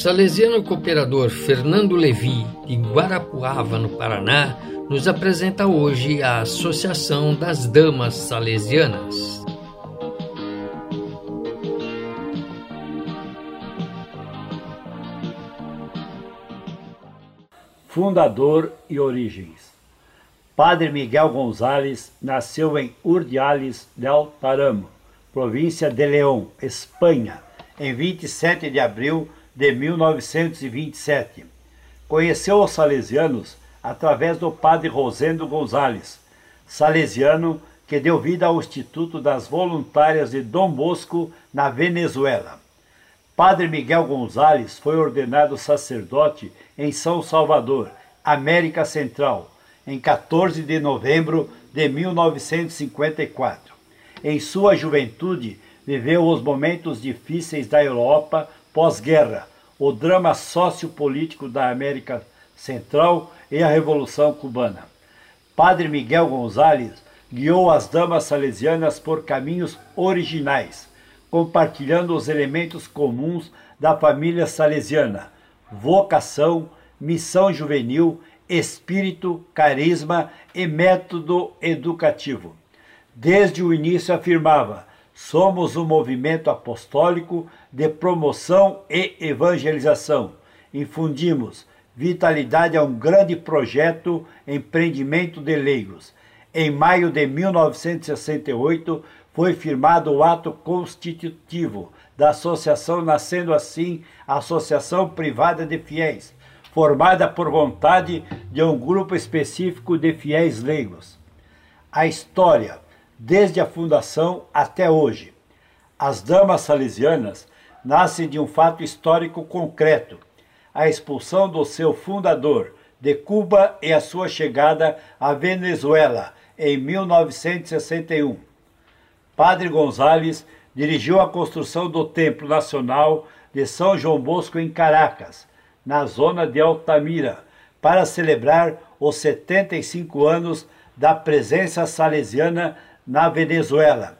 salesiano cooperador Fernando Levi, de Guarapuava, no Paraná, nos apresenta hoje a Associação das Damas Salesianas. Fundador e origens. Padre Miguel Gonzalez nasceu em Urdiales del Taramo, província de León, Espanha, em 27 de abril de 1927. Conheceu os salesianos através do padre Rosendo Gonzales, salesiano que deu vida ao Instituto das Voluntárias de Dom Bosco na Venezuela. Padre Miguel Gonzales foi ordenado sacerdote em São Salvador, América Central, em 14 de novembro de 1954. Em sua juventude, viveu os momentos difíceis da Europa pós-guerra, o drama sociopolítico da América Central e a Revolução Cubana. Padre Miguel Gonzalez guiou as damas salesianas por caminhos originais, compartilhando os elementos comuns da família salesiana: vocação, missão juvenil, espírito, carisma e método educativo. Desde o início afirmava: somos um movimento apostólico de promoção e evangelização. Infundimos vitalidade a um grande projeto empreendimento de leigos. Em maio de 1968 foi firmado o ato constitutivo da associação, nascendo assim a Associação Privada de Fiéis, formada por vontade de um grupo específico de fiéis leigos. A história, desde a fundação até hoje. As damas salesianas nasce de um fato histórico concreto: a expulsão do seu fundador de Cuba e a sua chegada à Venezuela em 1961. Padre Gonzales dirigiu a construção do Templo Nacional de São João Bosco em Caracas, na zona de Altamira, para celebrar os 75 anos da presença salesiana na Venezuela.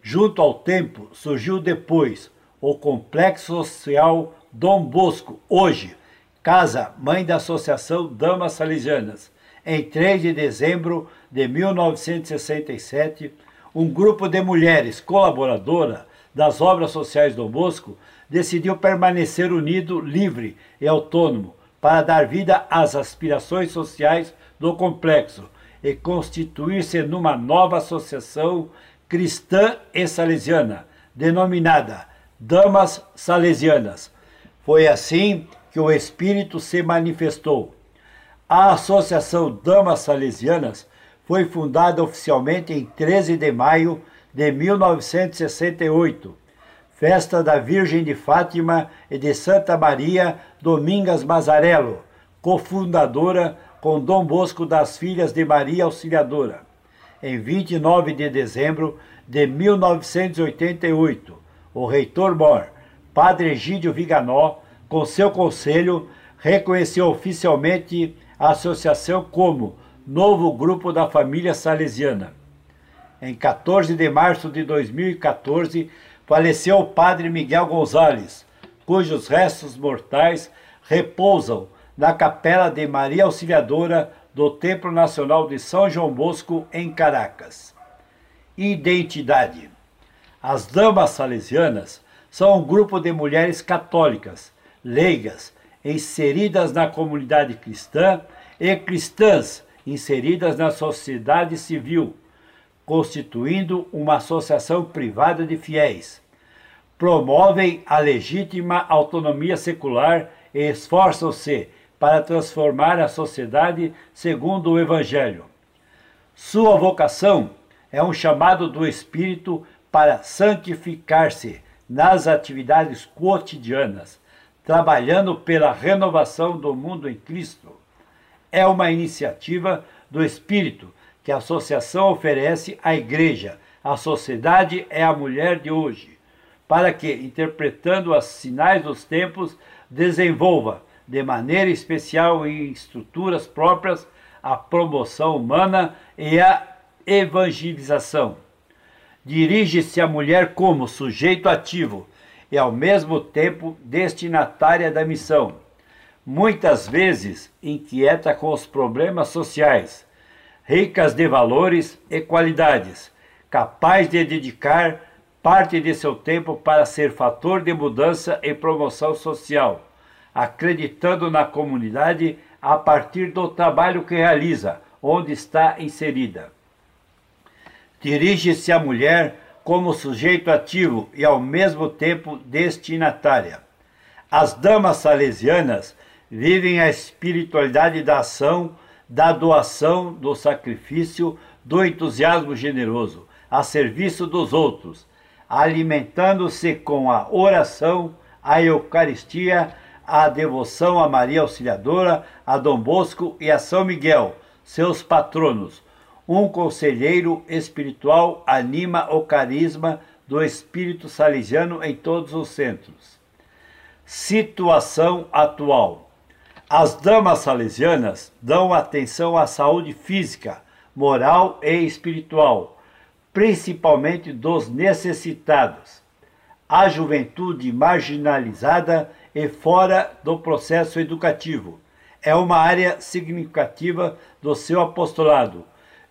Junto ao templo surgiu depois o Complexo Social Dom Bosco, hoje, Casa Mãe da Associação Damas Salesianas. Em 3 de dezembro de 1967, um grupo de mulheres colaboradora das obras sociais Dom Bosco decidiu permanecer unido, livre e autônomo para dar vida às aspirações sociais do complexo e constituir-se numa nova associação cristã e salesiana, denominada Damas Salesianas. Foi assim que o Espírito se manifestou. A Associação Damas Salesianas foi fundada oficialmente em 13 de maio de 1968, festa da Virgem de Fátima e de Santa Maria Domingas Mazarello, cofundadora com Dom Bosco das Filhas de Maria Auxiliadora. Em 29 de dezembro de 1988, o reitor Mor, padre Egídio Viganó, com seu conselho, reconheceu oficialmente a associação como novo grupo da família salesiana. Em 14 de março de 2014, faleceu o padre Miguel Gonzalez, cujos restos mortais repousam na capela de Maria Auxiliadora do Templo Nacional de São João Bosco, em Caracas. Identidade as damas salesianas são um grupo de mulheres católicas, leigas, inseridas na comunidade cristã e cristãs inseridas na sociedade civil, constituindo uma associação privada de fiéis. Promovem a legítima autonomia secular e esforçam-se para transformar a sociedade segundo o Evangelho. Sua vocação é um chamado do Espírito para santificar-se nas atividades cotidianas, trabalhando pela renovação do mundo em Cristo. É uma iniciativa do Espírito que a associação oferece à Igreja. A sociedade é a mulher de hoje, para que, interpretando os sinais dos tempos, desenvolva de maneira especial em estruturas próprias a promoção humana e a evangelização dirige-se à mulher como sujeito ativo e ao mesmo tempo destinatária da missão. Muitas vezes inquieta com os problemas sociais, ricas de valores e qualidades, capaz de dedicar parte de seu tempo para ser fator de mudança e promoção social, acreditando na comunidade a partir do trabalho que realiza, onde está inserida. Dirige-se à mulher como sujeito ativo e ao mesmo tempo destinatária. As damas salesianas vivem a espiritualidade da ação, da doação, do sacrifício, do entusiasmo generoso, a serviço dos outros, alimentando-se com a oração, a Eucaristia, a devoção a Maria Auxiliadora, a Dom Bosco e a São Miguel, seus patronos. Um conselheiro espiritual anima o carisma do espírito salesiano em todos os centros. Situação atual. As damas salesianas dão atenção à saúde física, moral e espiritual principalmente dos necessitados, a juventude marginalizada e fora do processo educativo. É uma área significativa do seu apostolado.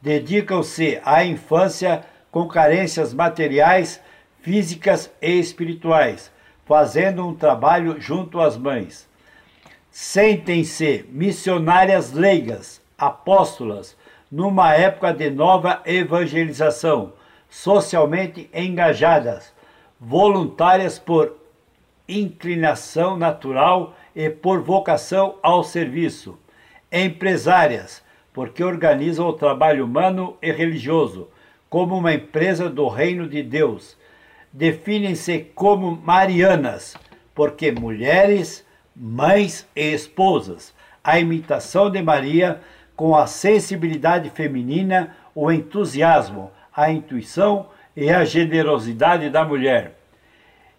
Dedicam-se à infância com carências materiais, físicas e espirituais, fazendo um trabalho junto às mães. Sentem-se missionárias leigas, apóstolas, numa época de nova evangelização, socialmente engajadas, voluntárias por inclinação natural e por vocação ao serviço, empresárias, porque organizam o trabalho humano e religioso como uma empresa do reino de Deus. Definem-se como marianas, porque mulheres, mães e esposas, a imitação de Maria com a sensibilidade feminina, o entusiasmo, a intuição e a generosidade da mulher.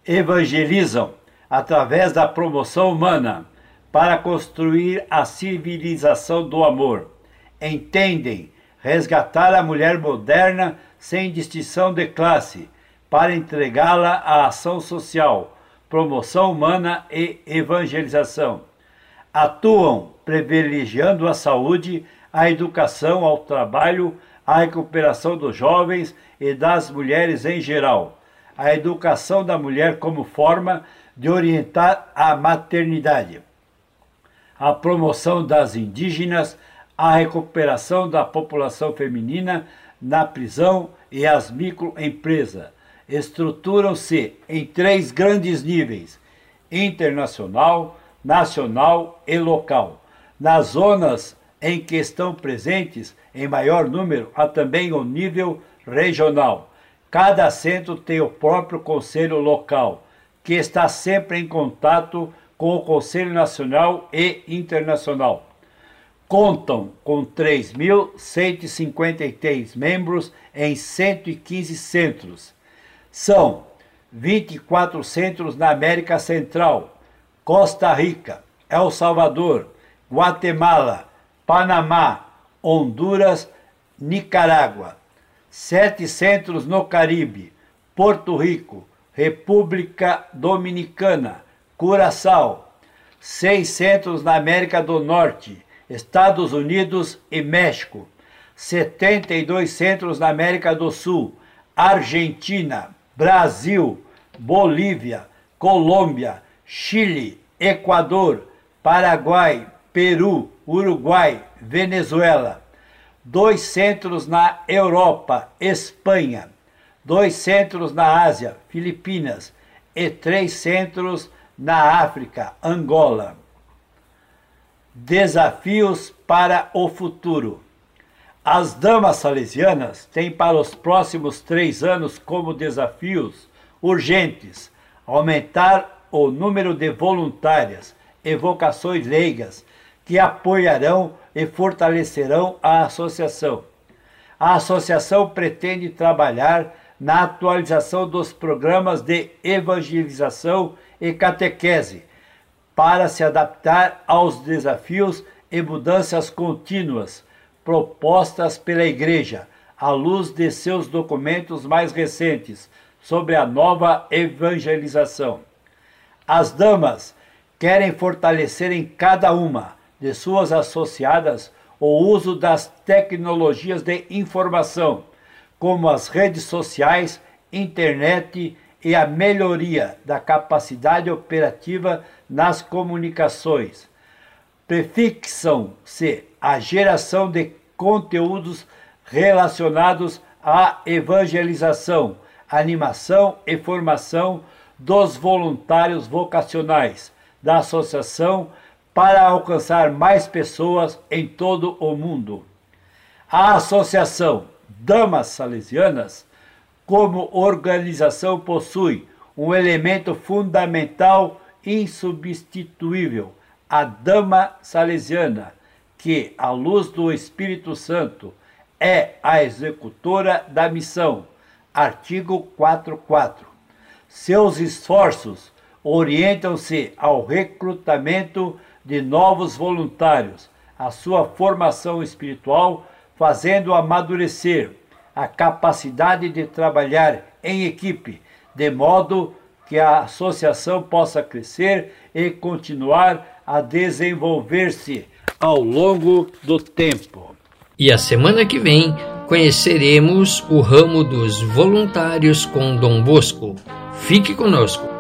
Evangelizam através da promoção humana para construir a civilização do amor. Entendem? Resgatar a mulher moderna sem distinção de classe, para entregá-la à ação social, promoção humana e evangelização. Atuam privilegiando a saúde, a educação, ao trabalho, a recuperação dos jovens e das mulheres em geral, a educação da mulher como forma de orientar a maternidade, a promoção das indígenas, a recuperação da população feminina na prisão e as microempresas. Estruturam-se em três grandes níveis: internacional, nacional e local. Nas zonas em que estão presentes em maior número, há também o nível regional. Cada centro tem o próprio conselho local, que está sempre em contato com o Conselho Nacional e Internacional. Contam com 3.153 membros em 115 centros. São 24 centros na América Central, Costa Rica, El Salvador, Guatemala, Panamá, Honduras, Nicarágua. Sete centros no Caribe, Porto Rico, República Dominicana, Curaçao. Seis centros na América do Norte, Estados Unidos e México. 72 centros na América do Sul, Argentina, Brasil, Bolívia, Colômbia, Chile, Equador, Paraguai, Peru, Uruguai, Venezuela. Dois centros na Europa, Espanha. Dois centros na Ásia, Filipinas. E três centros na África, Angola. Desafios para o futuro. As damas salesianas têm para os próximos três anos como desafios urgentes aumentar o número de voluntárias e vocações leigas que apoiarão e fortalecerão a associação. A associação pretende trabalhar na atualização dos programas de evangelização e catequese para se adaptar aos desafios e mudanças contínuas propostas pela Igreja à luz de seus documentos mais recentes sobre a nova evangelização. As damas querem fortalecer em cada uma de suas associadas o uso das tecnologias de informação, como as redes sociais, internet e a melhoria da capacidade operativa nas comunicações. Prefixam-se a geração de conteúdos relacionados à evangelização, animação e formação dos voluntários vocacionais da associação para alcançar mais pessoas em todo o mundo. A associação Damas Salesianas, como organização, possui um elemento fundamental insubstituível, a Dama Salesiana, que, à luz do Espírito Santo, é a executora da missão. Artigo 44. Seus esforços orientam-se ao recrutamento de novos voluntários, a sua formação espiritual, fazendo amadurecer a capacidade de trabalhar em equipe, de modo que a associação possa crescer e continuar a desenvolver-se ao longo do tempo. E a semana que vem conheceremos o ramo dos voluntários com Dom Bosco. Fique conosco.